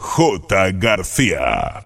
J. García.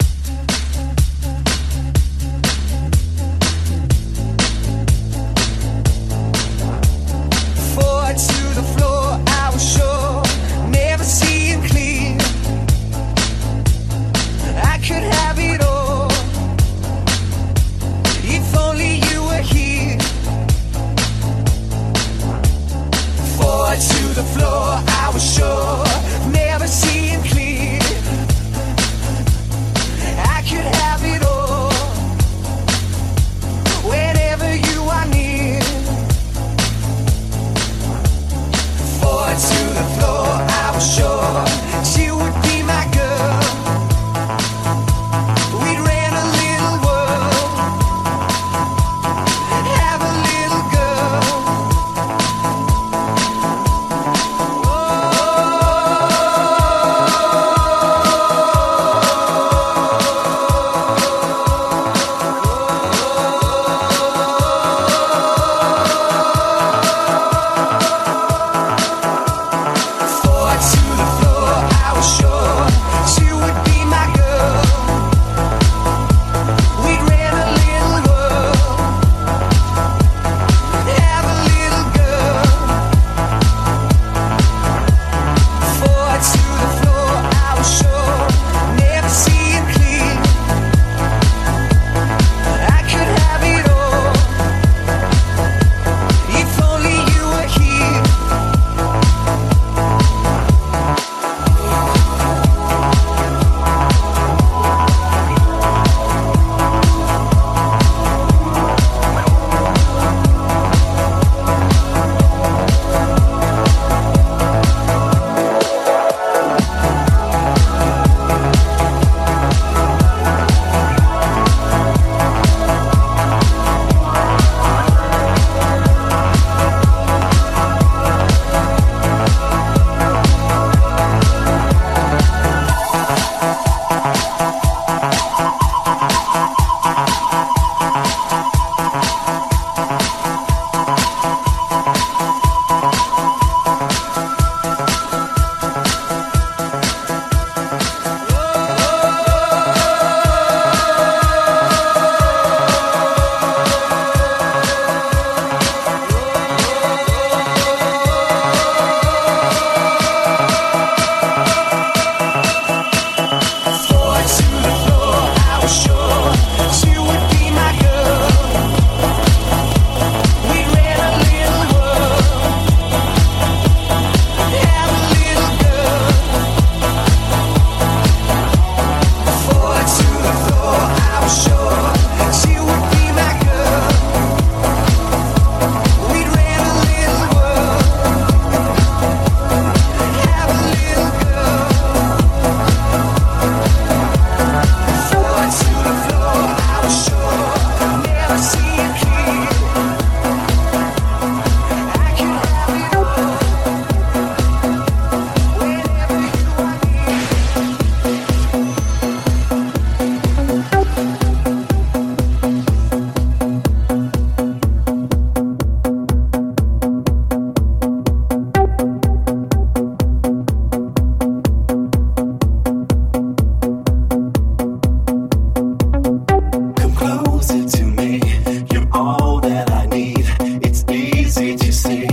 see, to see.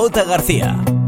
J. García.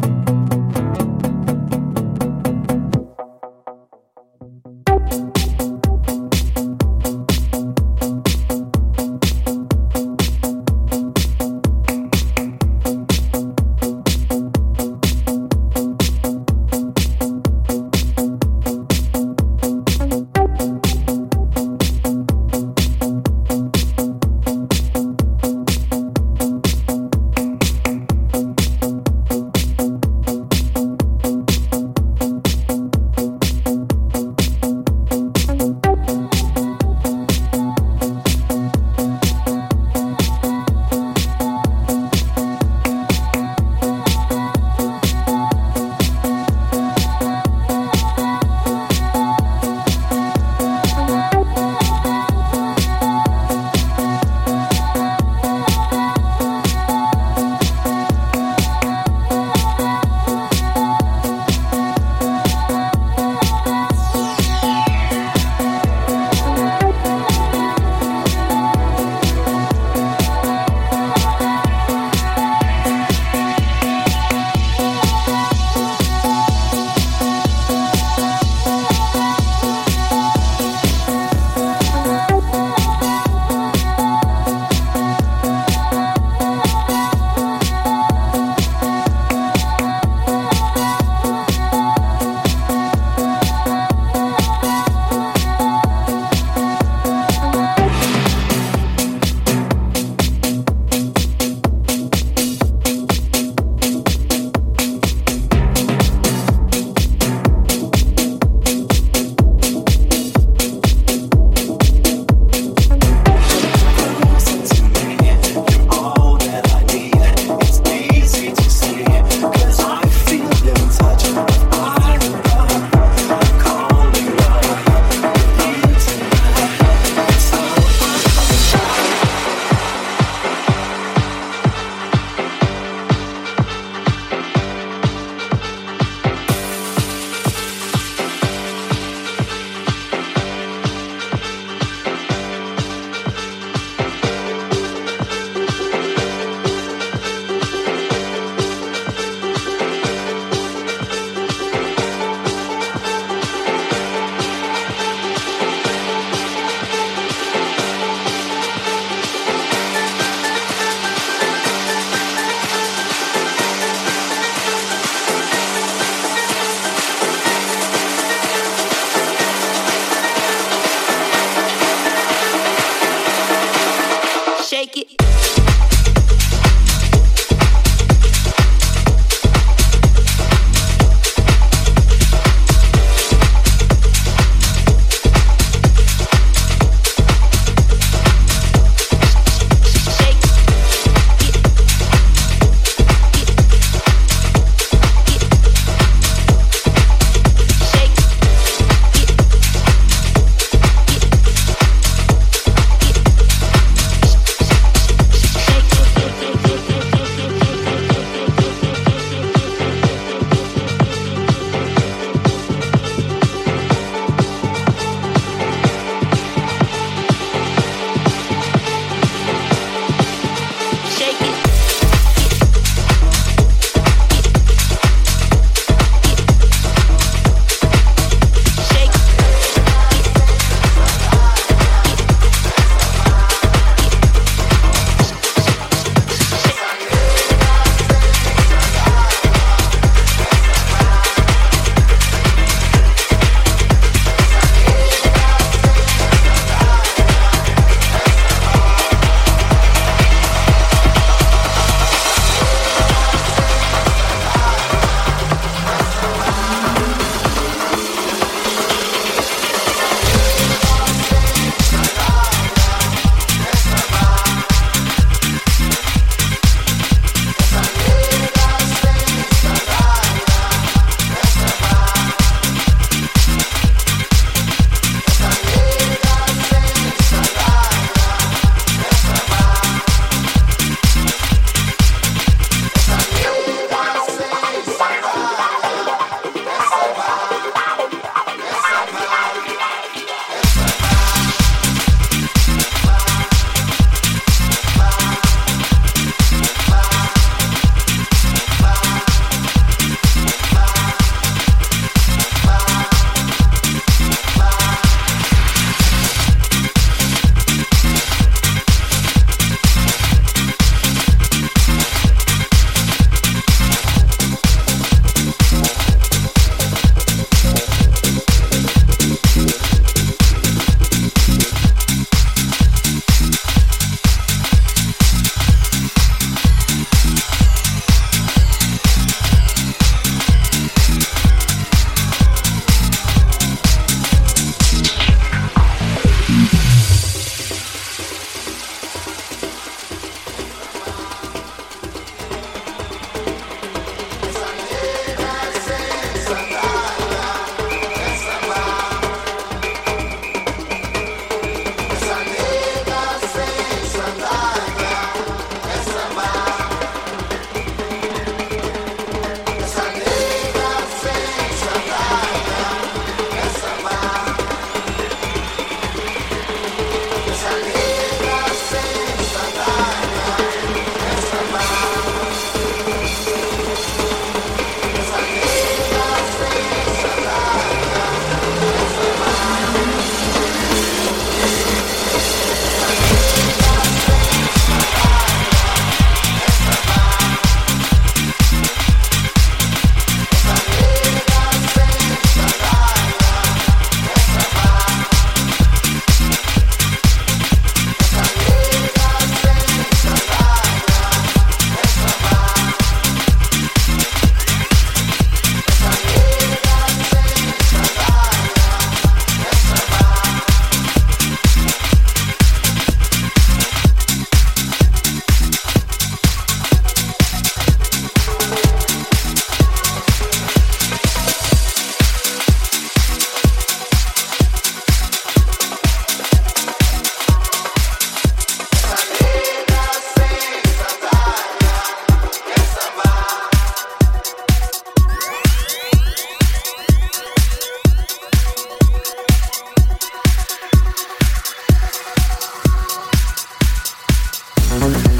Mm-hmm.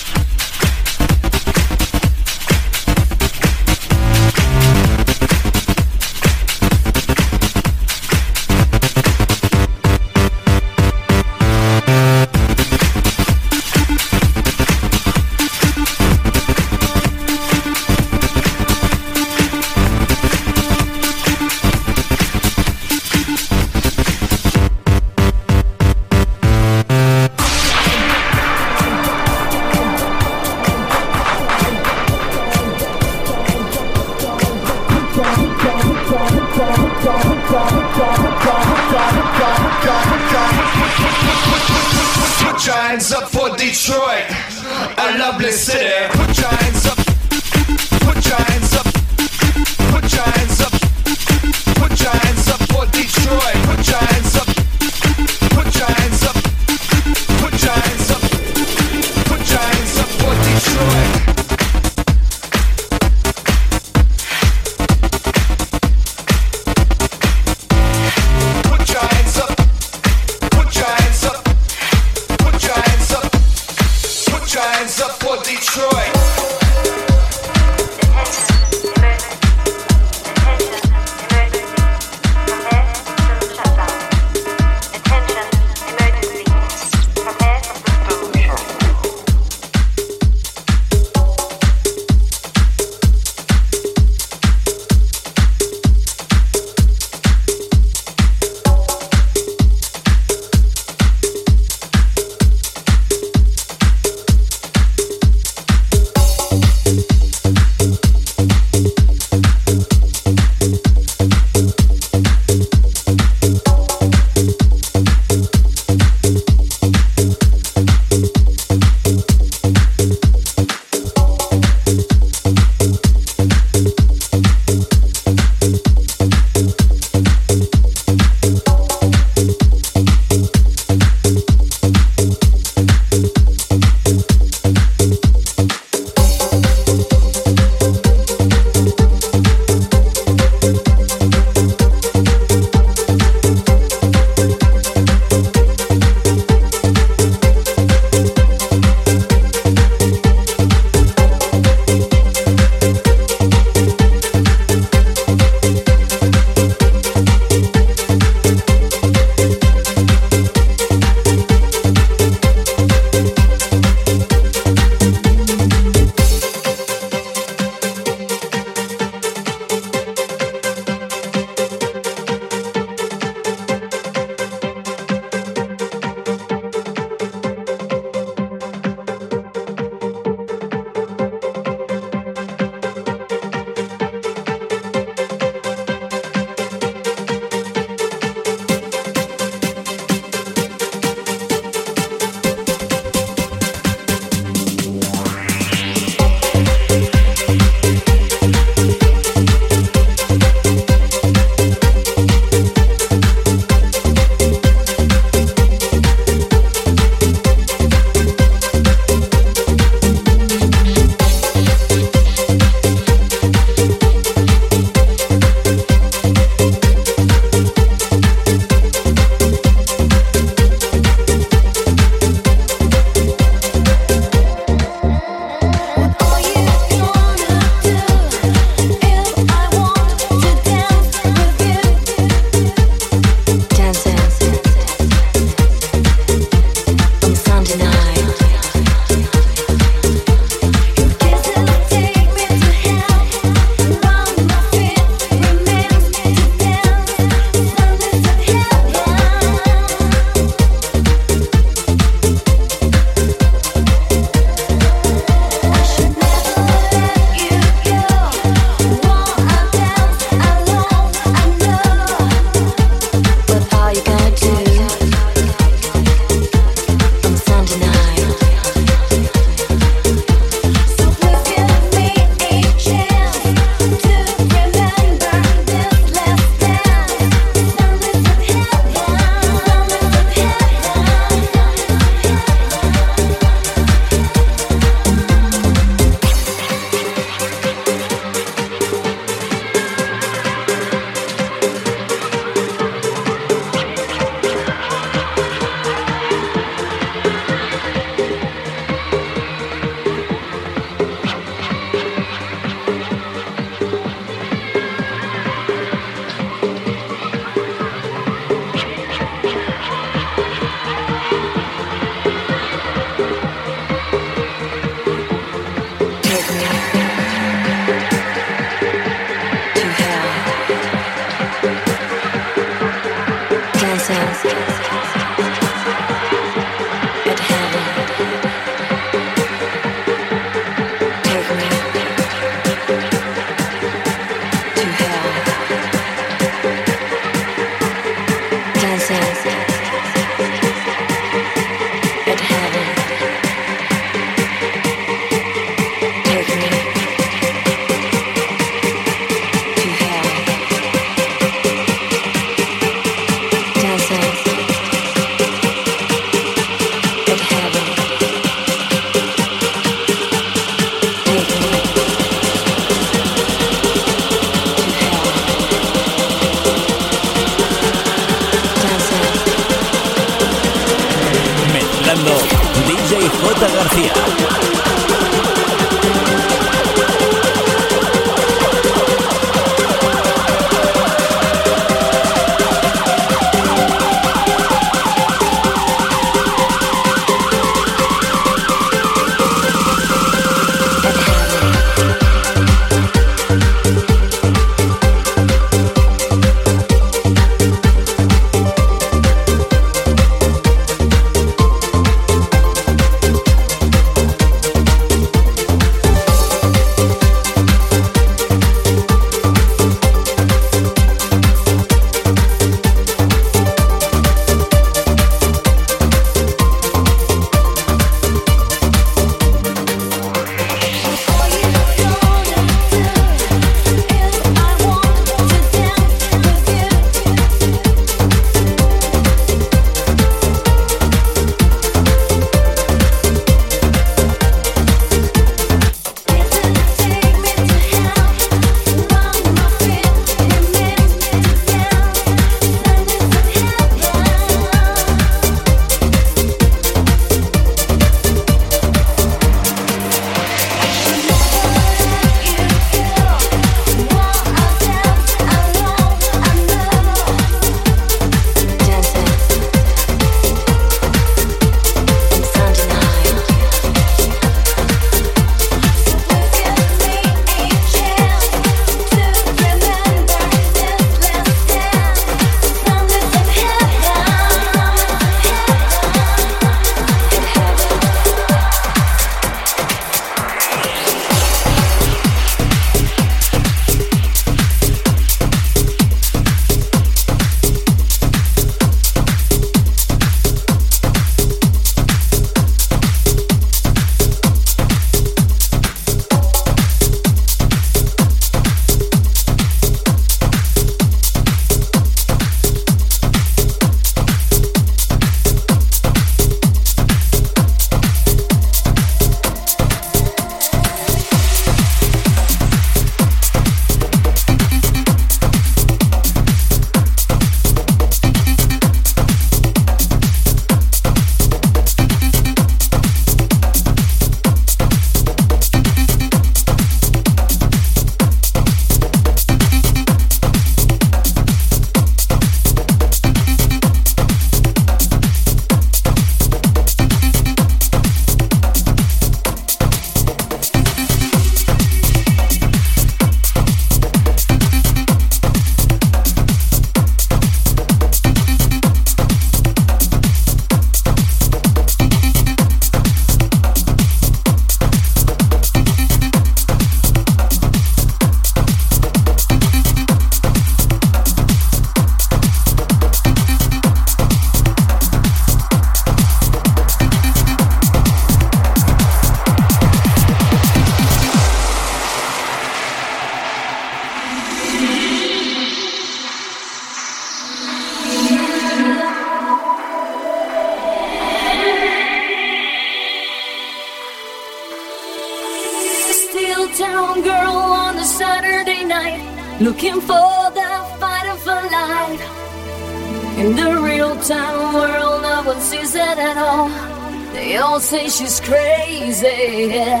Say she's crazy.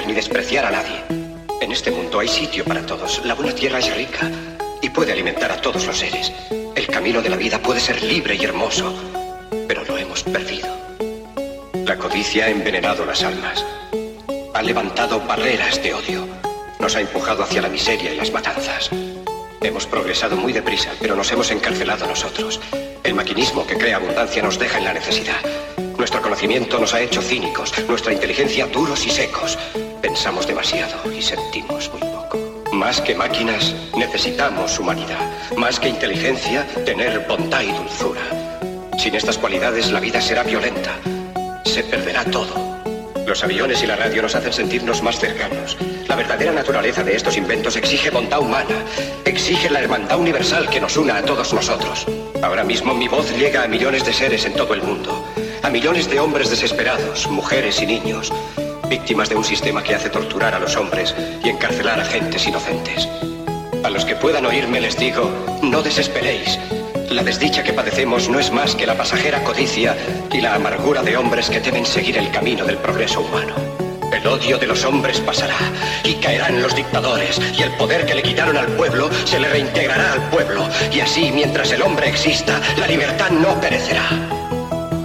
Ni despreciar a nadie. En este mundo hay sitio para todos. La buena tierra es rica y puede alimentar a todos los seres. El camino de la vida puede ser libre y hermoso, pero lo hemos perdido. La codicia ha envenenado las almas. Ha levantado barreras de odio. Nos ha empujado hacia la miseria y las matanzas. Hemos progresado muy deprisa, pero nos hemos encarcelado nosotros. El maquinismo que crea abundancia nos deja en la necesidad. Conocimiento nos ha hecho cínicos, nuestra inteligencia duros y secos. Pensamos demasiado y sentimos muy poco. Más que máquinas, necesitamos humanidad. Más que inteligencia, tener bondad y dulzura. Sin estas cualidades, la vida será violenta. Se perderá todo. Los aviones y la radio nos hacen sentirnos más cercanos. La verdadera naturaleza de estos inventos exige bondad humana, exige la hermandad universal que nos una a todos nosotros. Ahora mismo mi voz llega a millones de seres en todo el mundo, millones de hombres desesperados, mujeres y niños, víctimas de un sistema que hace torturar a los hombres y encarcelar a gentes inocentes. A los que puedan oírme les digo, no desesperéis. La desdicha que padecemos no es más que la pasajera codicia y la amargura de hombres que temen seguir el camino del progreso humano. El odio de los hombres pasará y caerán los dictadores y el poder que le quitaron al pueblo se le reintegrará al pueblo y así mientras el hombre exista la libertad no perecerá.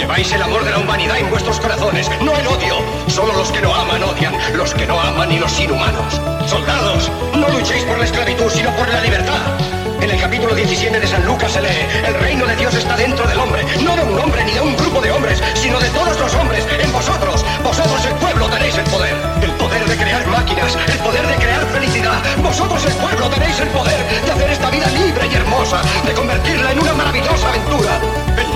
Lleváis el amor de la humanidad en vuestros corazones, no el odio. Solo los que no aman odian, los que no aman y los inhumanos. Soldados, no luchéis por la esclavitud, sino por la libertad. En el capítulo 17 de San Lucas se lee, el reino de Dios está dentro del hombre, no de un hombre ni de un grupo de hombres, sino de todos los hombres, en vosotros. Vosotros el pueblo tenéis el poder, el poder de crear máquinas, el poder de crear felicidad. Vosotros el pueblo tenéis el poder de hacer esta vida libre y hermosa, de convertirla en una maravillosa aventura.